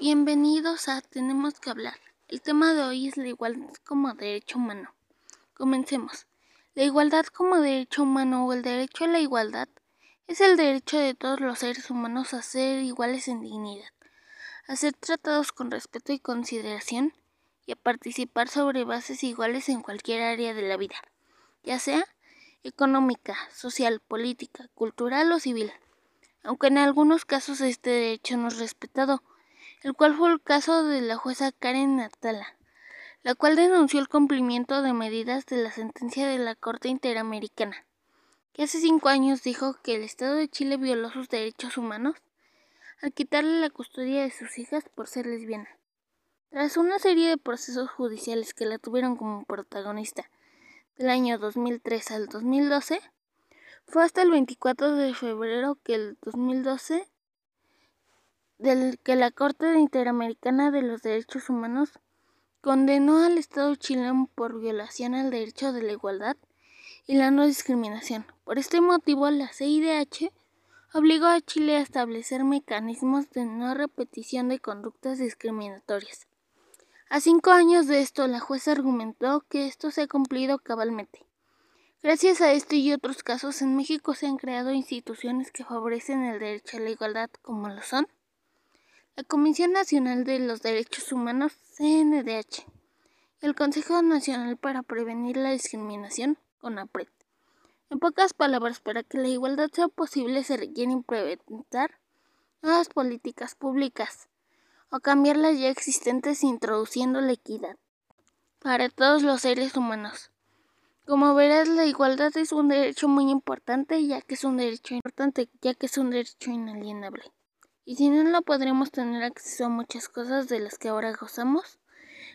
Bienvenidos a Tenemos que hablar. El tema de hoy es la igualdad como derecho humano. Comencemos. La igualdad como derecho humano o el derecho a la igualdad es el derecho de todos los seres humanos a ser iguales en dignidad, a ser tratados con respeto y consideración y a participar sobre bases iguales en cualquier área de la vida, ya sea económica, social, política, cultural o civil aunque en algunos casos este derecho no es respetado, el cual fue el caso de la jueza Karen Natala, la cual denunció el cumplimiento de medidas de la sentencia de la Corte Interamericana, que hace cinco años dijo que el Estado de Chile violó sus derechos humanos al quitarle la custodia de sus hijas por ser lesbiana. Tras una serie de procesos judiciales que la tuvieron como protagonista del año 2003 al 2012, fue hasta el 24 de febrero que el 2012 del que la Corte Interamericana de los Derechos Humanos condenó al Estado chileno por violación al derecho de la igualdad y la no discriminación. Por este motivo, la CIDH obligó a Chile a establecer mecanismos de no repetición de conductas discriminatorias. A cinco años de esto, la jueza argumentó que esto se ha cumplido cabalmente. Gracias a este y otros casos, en México se han creado instituciones que favorecen el derecho a la igualdad, como lo son la Comisión Nacional de los Derechos Humanos, CNDH, y el Consejo Nacional para Prevenir la Discriminación, CONAPRED. En pocas palabras, para que la igualdad sea posible se requiere implementar nuevas políticas públicas o cambiar las ya existentes introduciendo la equidad para todos los seres humanos. Como verás, la igualdad es un derecho muy importante, ya que es un derecho importante, ya que es un derecho inalienable. Y si no, lo podremos tener acceso a muchas cosas de las que ahora gozamos,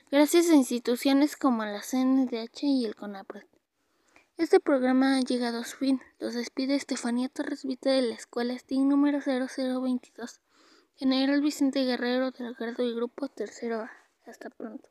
gracias a instituciones como la CNDH y el CONAPRED. Este programa ha llegado a su fin. Los despide Estefanía Torres Vita de la Escuela STIN número 0022, General Vicente Guerrero del Grado y Grupo Tercero A. Hasta pronto.